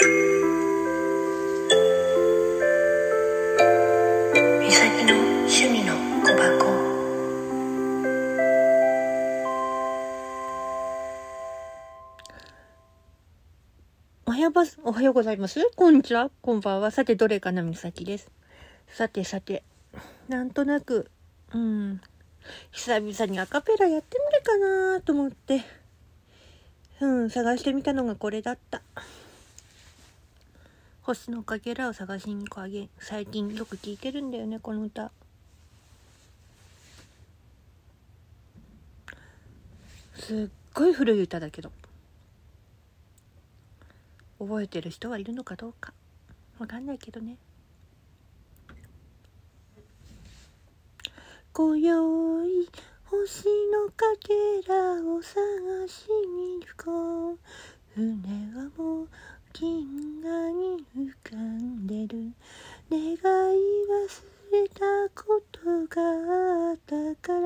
みさきの趣味の小箱おはよう、おはようございます？こんにちは。こんばんは。さて、どれかなみさきです。さてさて、なんとなく、うん、久々にアカペラやってみるかなと思って、うん、探してみたのがこれだった。星のかけらを探しに行くあげ、最近よく聞いてるんだよね、この歌。すっごい古い歌だけど。覚えてる人はいるのかどうかわかんないけどね今宵星のかけらを探しに行こう船はもう銀河に浮かんでる願い忘れたことがあったから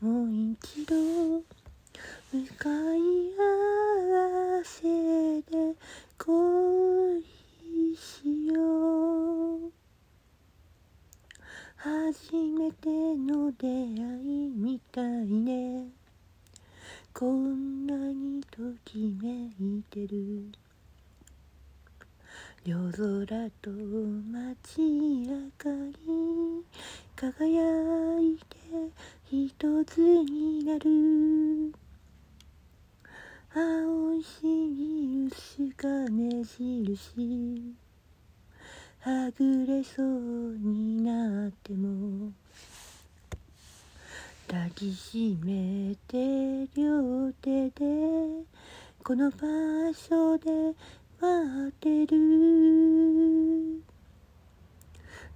もう一度向かい合わせで恋しよう。初めての出会いみたいね。こんなにときめいてる。夜空と街明かり輝いて一つになる。青い印が目印はぐれそうになっても抱きしめて両手でこの場所で待ってる。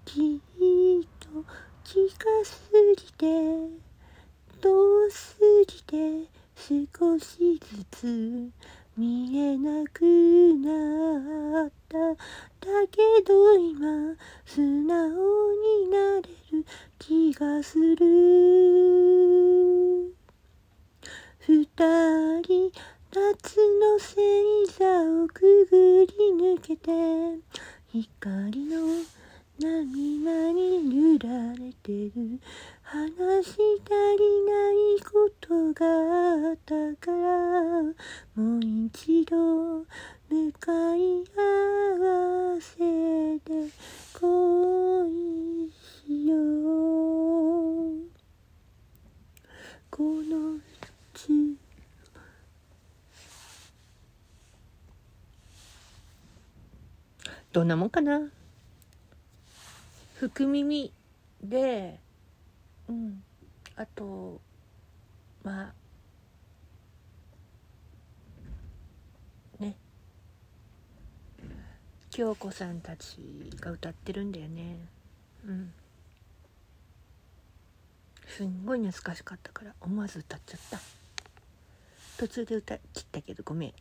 きっと近すぎて遠すぎて少しずつ見えなくなった。だけど今素直になれる気がする。二人夏の星座をくぐり抜けて光の波間に揺られてる。話し足りないことがあったからもう一度向かい合わせで恋しよう。このどんなもんかな？福耳でうん。あとまあね。京子さんたちが歌ってるんだよね。うん。すんごい懐かしかったから思わず歌っちゃった。途中で歌切ったけどごめん。